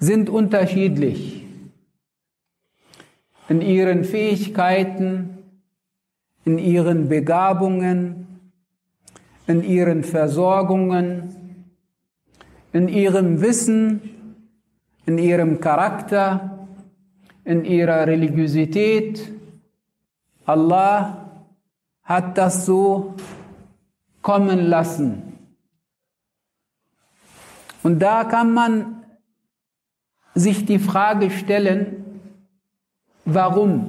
sind unterschiedlich in ihren Fähigkeiten, in ihren Begabungen, in ihren Versorgungen, in ihrem Wissen, in ihrem Charakter, in ihrer Religiosität. Allah hat das so kommen lassen. Und da kann man sich die Frage stellen, warum?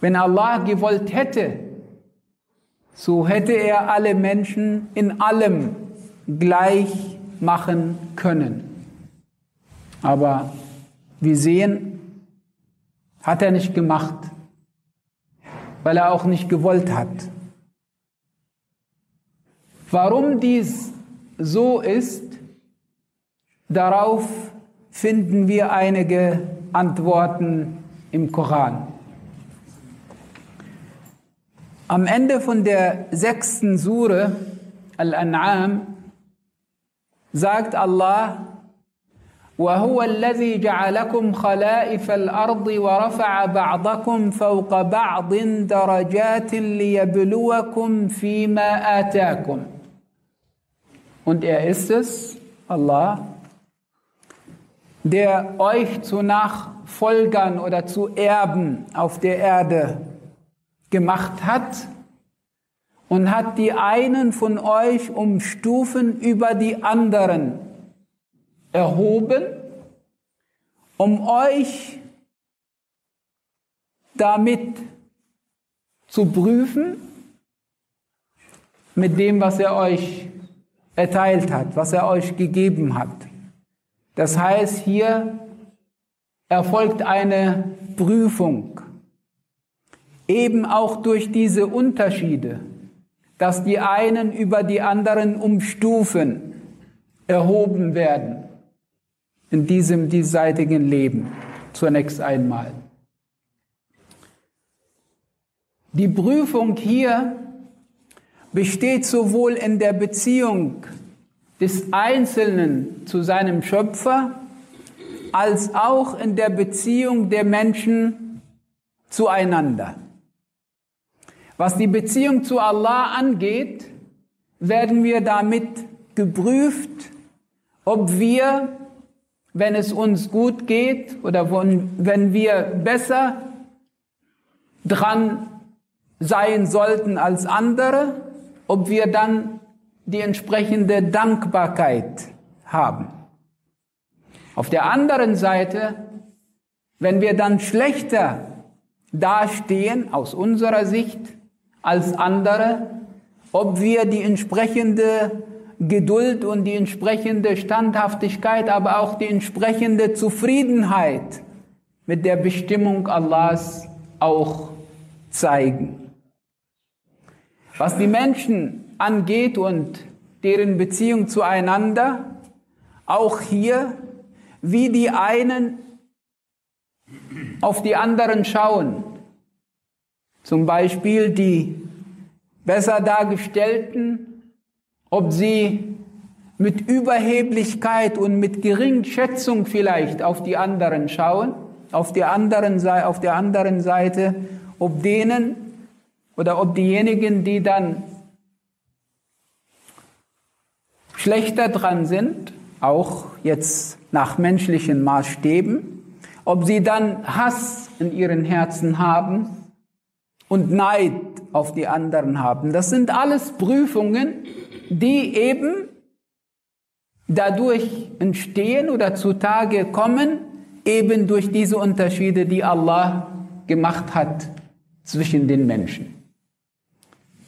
Wenn Allah gewollt hätte, so hätte er alle Menschen in allem gleich machen können. Aber wir sehen, hat er nicht gemacht, weil er auch nicht gewollt hat. Warum dies so ist, Darauf finden wir einige Antworten im Koran. Am Ende von der sechsten Sure Al-An'am sagt Allah, وهو الذي جعلكم خلائف الارض ورفع بعضكم فوق بعض درجات ليبلوكم فيما اتاكم und er ist es Allah der euch zu Nachfolgern oder zu Erben auf der Erde gemacht hat und hat die einen von euch um Stufen über die anderen erhoben, um euch damit zu prüfen, mit dem, was er euch erteilt hat, was er euch gegeben hat. Das heißt, hier erfolgt eine Prüfung, eben auch durch diese Unterschiede, dass die einen über die anderen um Stufen erhoben werden in diesem diesseitigen Leben, zunächst einmal. Die Prüfung hier besteht sowohl in der Beziehung des Einzelnen zu seinem Schöpfer als auch in der Beziehung der Menschen zueinander. Was die Beziehung zu Allah angeht, werden wir damit geprüft, ob wir, wenn es uns gut geht oder wenn wir besser dran sein sollten als andere, ob wir dann die entsprechende Dankbarkeit haben. Auf der anderen Seite, wenn wir dann schlechter dastehen aus unserer Sicht als andere, ob wir die entsprechende Geduld und die entsprechende Standhaftigkeit, aber auch die entsprechende Zufriedenheit mit der Bestimmung Allahs auch zeigen. Was die Menschen angeht und deren Beziehung zueinander, auch hier, wie die einen auf die anderen schauen. Zum Beispiel die besser dargestellten, ob sie mit Überheblichkeit und mit Geringschätzung vielleicht auf die anderen schauen, auf der anderen, auf der anderen Seite, ob denen oder ob diejenigen, die dann schlechter dran sind, auch jetzt nach menschlichen Maßstäben, ob sie dann Hass in ihren Herzen haben und Neid auf die anderen haben. Das sind alles Prüfungen, die eben dadurch entstehen oder zutage kommen, eben durch diese Unterschiede, die Allah gemacht hat zwischen den Menschen.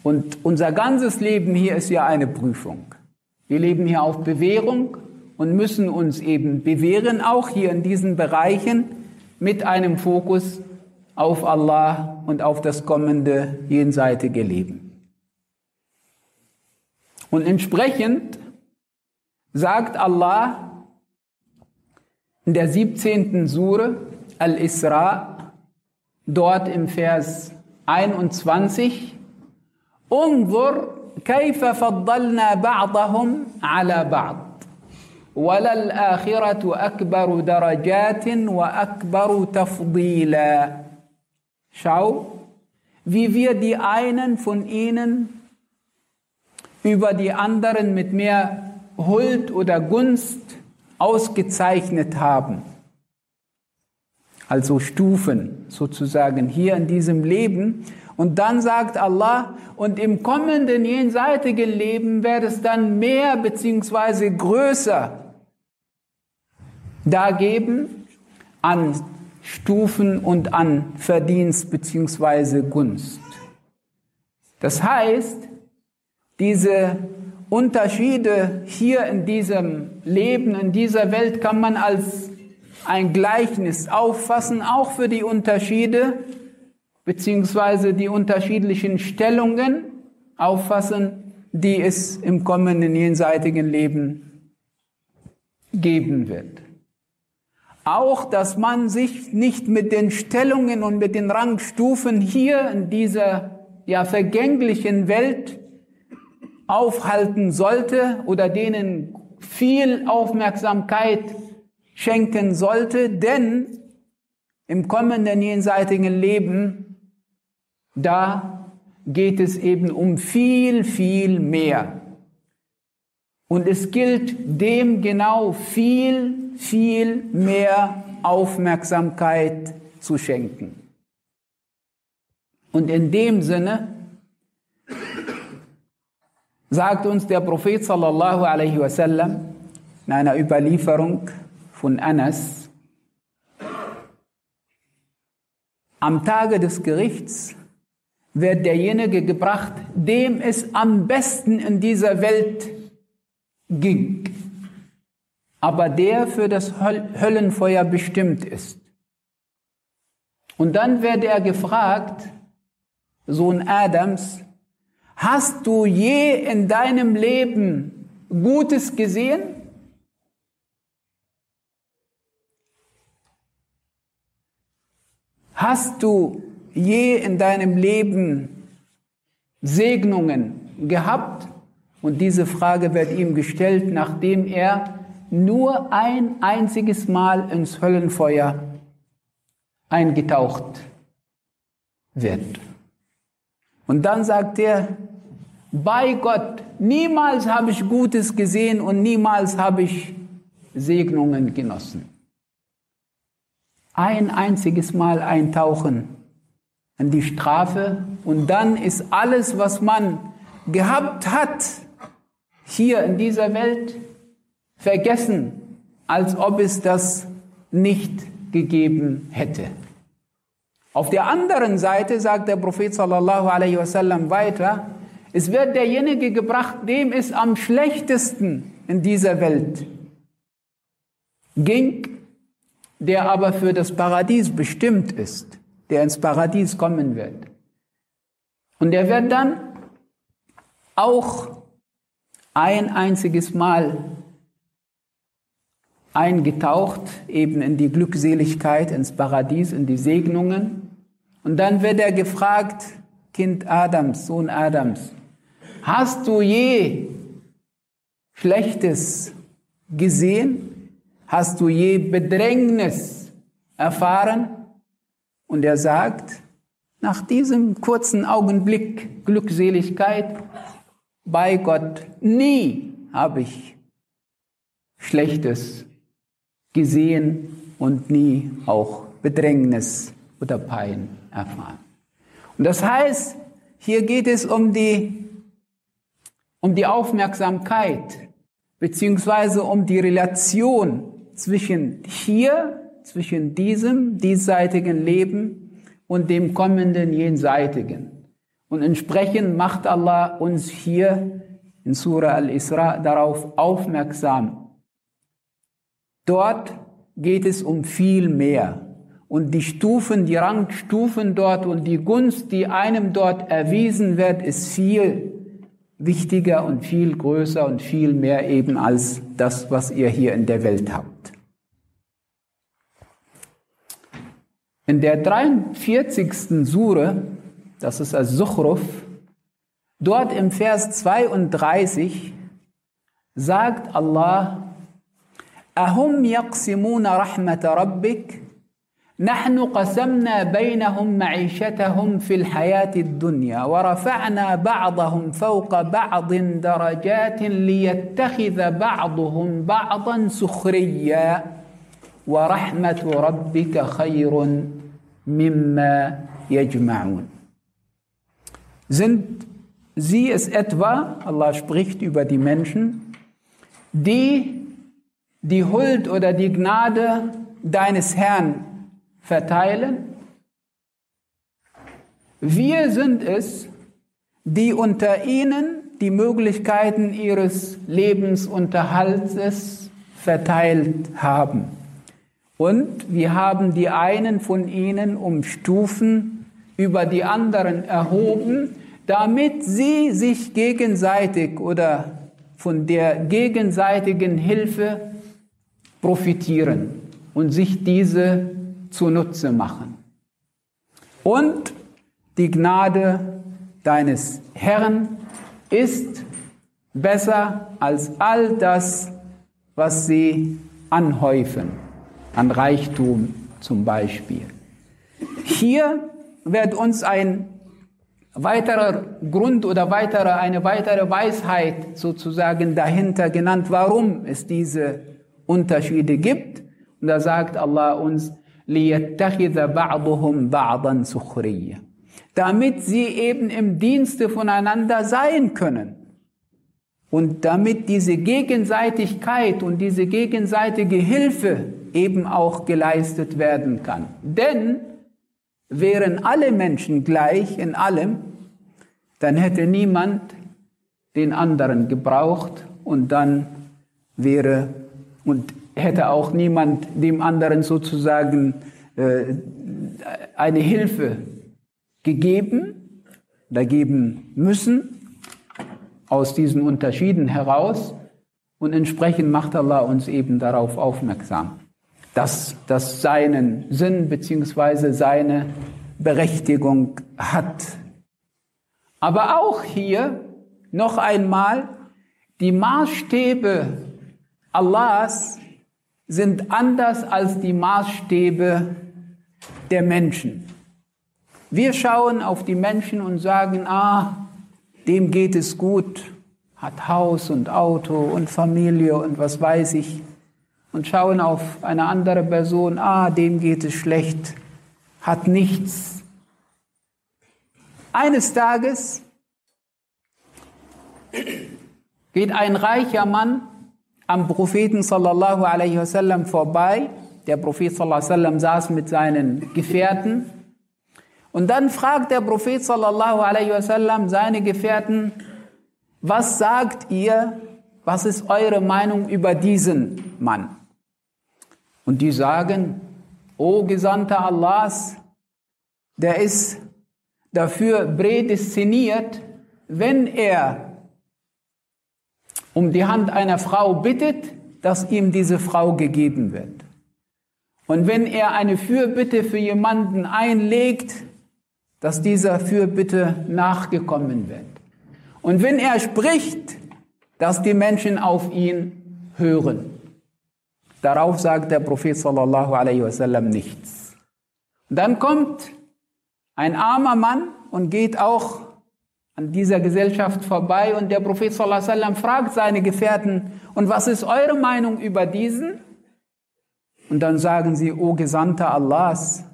Und unser ganzes Leben hier ist ja eine Prüfung. Wir leben hier auf Bewährung und müssen uns eben bewähren, auch hier in diesen Bereichen mit einem Fokus auf Allah und auf das kommende jenseitige Leben. Und entsprechend sagt Allah in der 17. Sure Al-Isra, dort im Vers 21, انظر كيف فضلنا بعضهم على بعض وللآخرة أكبر درجات وأكبر تفضيلا Schau, wie wir die einen von ihnen über die anderen mit mehr Huld oder Gunst ausgezeichnet haben. Also Stufen sozusagen hier in diesem Leben. und dann sagt Allah, und im kommenden jenseitigen Leben wird es dann mehr beziehungsweise größer da geben an Stufen und an Verdienst beziehungsweise Gunst. Das heißt, diese Unterschiede hier in diesem Leben, in dieser Welt kann man als ein Gleichnis auffassen, auch für die Unterschiede beziehungsweise die unterschiedlichen Stellungen auffassen, die es im kommenden jenseitigen Leben geben wird. Auch, dass man sich nicht mit den Stellungen und mit den Rangstufen hier in dieser ja vergänglichen Welt aufhalten sollte oder denen viel Aufmerksamkeit schenken sollte, denn im kommenden jenseitigen Leben, da geht es eben um viel, viel mehr. Und es gilt dem genau viel, viel mehr Aufmerksamkeit zu schenken. Und in dem Sinne sagt uns der Prophet sallallahu alaihi wasallam in einer Überlieferung von Anas, am Tage des Gerichts wird derjenige gebracht, dem es am besten in dieser Welt ging, aber der für das Höllenfeuer bestimmt ist. Und dann wird er gefragt, Sohn Adams, hast du je in deinem Leben Gutes gesehen? Hast du je in deinem Leben Segnungen gehabt? Und diese Frage wird ihm gestellt, nachdem er nur ein einziges Mal ins Höllenfeuer eingetaucht wird. Und dann sagt er, bei Gott, niemals habe ich Gutes gesehen und niemals habe ich Segnungen genossen. Ein einziges Mal eintauchen in die Strafe und dann ist alles, was man gehabt hat, hier in dieser Welt vergessen, als ob es das nicht gegeben hätte. Auf der anderen Seite sagt der Prophet sallallahu alaihi wasallam weiter, es wird derjenige gebracht, dem es am schlechtesten in dieser Welt ging, der aber für das Paradies bestimmt ist, der ins Paradies kommen wird. Und er wird dann auch ein einziges Mal eingetaucht, eben in die Glückseligkeit, ins Paradies, in die Segnungen. Und dann wird er gefragt, Kind Adams, Sohn Adams, hast du je Schlechtes gesehen? Hast du je Bedrängnis erfahren? Und er sagt, nach diesem kurzen Augenblick Glückseligkeit, bei Gott, nie habe ich Schlechtes gesehen und nie auch Bedrängnis oder Pein erfahren. Und das heißt, hier geht es um die, um die Aufmerksamkeit beziehungsweise um die Relation zwischen hier, zwischen diesem diesseitigen Leben und dem kommenden jenseitigen. Und entsprechend macht Allah uns hier in Surah Al-Isra darauf aufmerksam, dort geht es um viel mehr. Und die Stufen, die Rangstufen dort und die Gunst, die einem dort erwiesen wird, ist viel wichtiger und viel größer und viel mehr eben als das, was ihr hier in der Welt habt. In der 43. Sure, das ist als Suchruf, dort im Vers 32 sagt Allah, Ahum yaqsimuna rahmat rabbik نحن قسمنا بينهم معيشتهم في الحياة الدنيا ورفعنا بعضهم فوق بعض درجات ليتخذ بعضهم بعضا سخريا ورحمة ربك خير مما يجمعون Sind sie es etwa, Allah spricht über die Menschen, die die Huld oder die Gnade deines Herrn verteilen. Wir sind es, die unter ihnen die Möglichkeiten ihres Lebensunterhaltes verteilt haben. Und wir haben die einen von ihnen um Stufen über die anderen erhoben, damit sie sich gegenseitig oder von der gegenseitigen Hilfe profitieren und sich diese zunutze machen. Und die Gnade deines Herrn ist besser als all das, was sie anhäufen, an Reichtum zum Beispiel. Hier wird uns ein weiterer Grund oder weitere, eine weitere Weisheit sozusagen dahinter genannt, warum es diese Unterschiede gibt. Und da sagt Allah uns, لِيَتَّخِذَ بَعْضُهُمْ بَعْضًا سُخْرِيًّا Damit sie eben im Dienste voneinander sein können. Und damit diese Gegenseitigkeit und diese gegenseitige Hilfe eben auch geleistet werden kann. Denn wären alle Menschen gleich in allem, dann hätte niemand den anderen gebraucht und dann wäre und hätte auch niemand dem anderen sozusagen äh, eine Hilfe gegeben oder geben müssen aus diesen Unterschieden heraus. Und entsprechend macht Allah uns eben darauf aufmerksam, dass das seinen Sinn bzw. seine Berechtigung hat. Aber auch hier noch einmal die Maßstäbe Allahs sind anders als die Maßstäbe der Menschen. Wir schauen auf die Menschen und sagen, ah, dem geht es gut, hat Haus und Auto und Familie und was weiß ich. Und schauen auf eine andere Person, ah, dem geht es schlecht, hat nichts. Eines Tages geht ein reicher Mann am Propheten sallallahu alaihi wasallam vorbei. Der Prophet sallallahu alaihi wasallam saß mit seinen Gefährten. Und dann fragt der Prophet sallallahu alaihi wasallam seine Gefährten, was sagt ihr, was ist eure Meinung über diesen Mann? Und die sagen, O Gesandter Allahs, der ist dafür prädestiniert, wenn er um die Hand einer Frau bittet, dass ihm diese Frau gegeben wird. Und wenn er eine Fürbitte für jemanden einlegt, dass dieser Fürbitte nachgekommen wird. Und wenn er spricht, dass die Menschen auf ihn hören. Darauf sagt der Prophet sallallahu alaihi wasallam nichts. Dann kommt ein armer Mann und geht auch an dieser Gesellschaft vorbei und der Prophet sallallahu alaihi wasallam fragt seine Gefährten, und was ist eure Meinung über diesen? Und dann sagen sie, o Gesandter Allahs,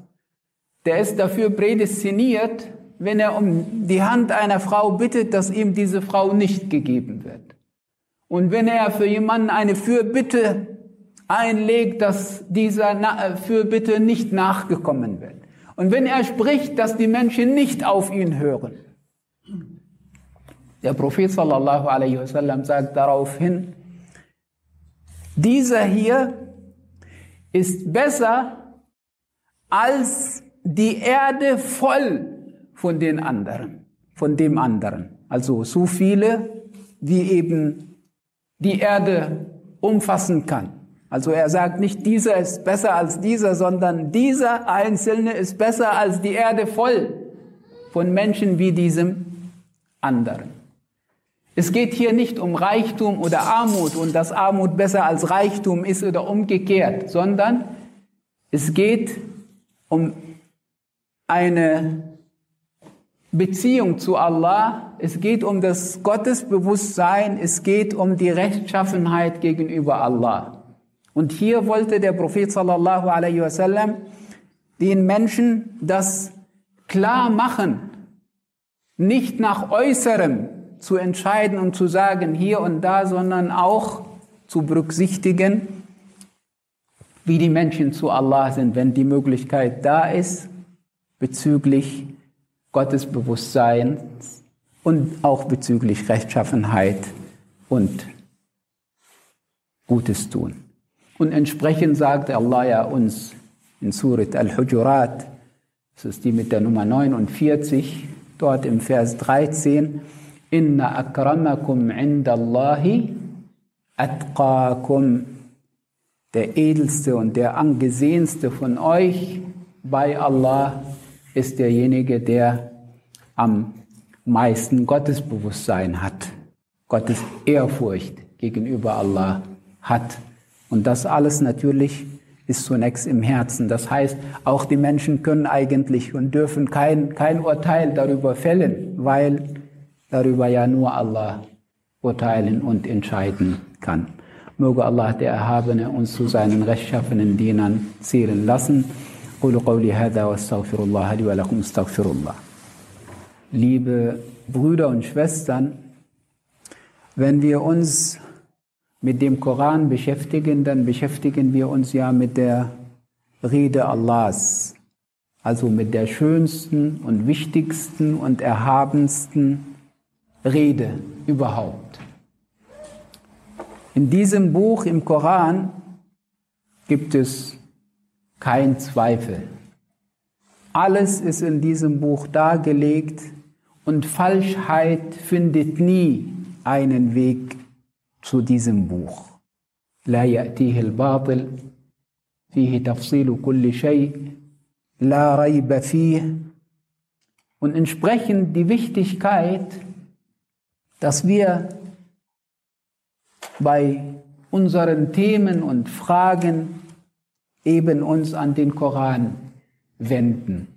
der ist dafür prädestiniert, wenn er um die Hand einer Frau bittet, dass ihm diese Frau nicht gegeben wird. Und wenn er für jemanden eine Fürbitte einlegt, dass dieser äh, Fürbitte nicht nachgekommen wird. Und wenn er spricht, dass die Menschen nicht auf ihn hören. Der Prophet sallallahu alaihi wasallam sagt daraufhin, dieser hier ist besser als die Erde voll von den anderen, von dem anderen. Also so viele, wie eben die Erde umfassen kann. Also er sagt nicht, dieser ist besser als dieser, sondern dieser Einzelne ist besser als die Erde voll von Menschen wie diesem anderen. Es geht hier nicht um Reichtum oder Armut und dass Armut besser als Reichtum ist oder umgekehrt, sondern es geht um eine Beziehung zu Allah, es geht um das Gottesbewusstsein, es geht um die Rechtschaffenheit gegenüber Allah. Und hier wollte der Prophet sallallahu alaihi wasallam den Menschen das klar machen, nicht nach Äußerem zu entscheiden und zu sagen hier und da, sondern auch zu berücksichtigen, wie die Menschen zu Allah sind, wenn die Möglichkeit da ist, bezüglich Gottesbewusstseins und auch bezüglich Rechtschaffenheit und Gutes tun. Und entsprechend sagt Allah ja uns in Surat Al-Hujurat, das ist die mit der Nummer 49, dort im Vers 13, Inna akramakum indallahi atqakum. Der edelste und der angesehenste von euch bei Allah ist derjenige, der am meisten Gottesbewusstsein hat, Gottes Ehrfurcht gegenüber Allah hat. Und das alles natürlich ist zunächst im Herzen. Das heißt, auch die Menschen können eigentlich und dürfen kein, kein Urteil darüber fällen, weil darüber ja nur Allah urteilen und entscheiden kann. Möge Allah der Erhabene uns zu seinen rechtschaffenen Dienern zählen lassen. Liebe Brüder und Schwestern, wenn wir uns mit dem Koran beschäftigen, dann beschäftigen wir uns ja mit der Rede Allahs, also mit der schönsten und wichtigsten und erhabensten Rede überhaupt. In diesem Buch im Koran gibt es kein Zweifel. Alles ist in diesem Buch dargelegt und Falschheit findet nie einen Weg zu diesem Buch. لا يأتيه الباطل فيه تفصيل كل شيء لا ريب فيه und entsprechend die Wichtigkeit, dass wir bei unseren Themen und Fragen eben uns an den Koran wenden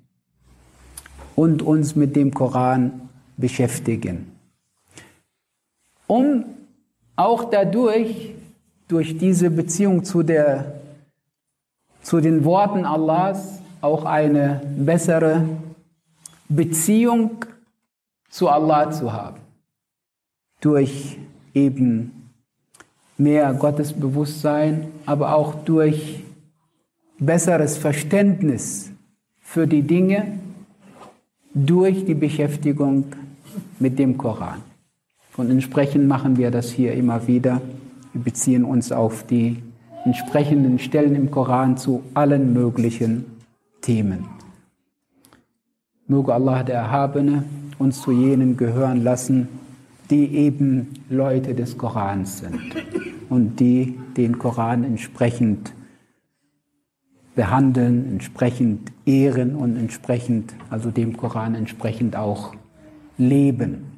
und uns mit dem Koran beschäftigen, um auch dadurch, durch diese Beziehung zu, der, zu den Worten Allahs, auch eine bessere Beziehung zu Allah zu haben. Durch eben mehr Gottesbewusstsein, aber auch durch besseres Verständnis für die Dinge durch die Beschäftigung mit dem Koran. Und entsprechend machen wir das hier immer wieder. Wir beziehen uns auf die entsprechenden Stellen im Koran zu allen möglichen Themen. Möge Allah der Erhabene uns zu jenen gehören lassen, die eben Leute des Korans sind und die den Koran entsprechend behandeln, entsprechend ehren und entsprechend, also dem Koran entsprechend auch leben.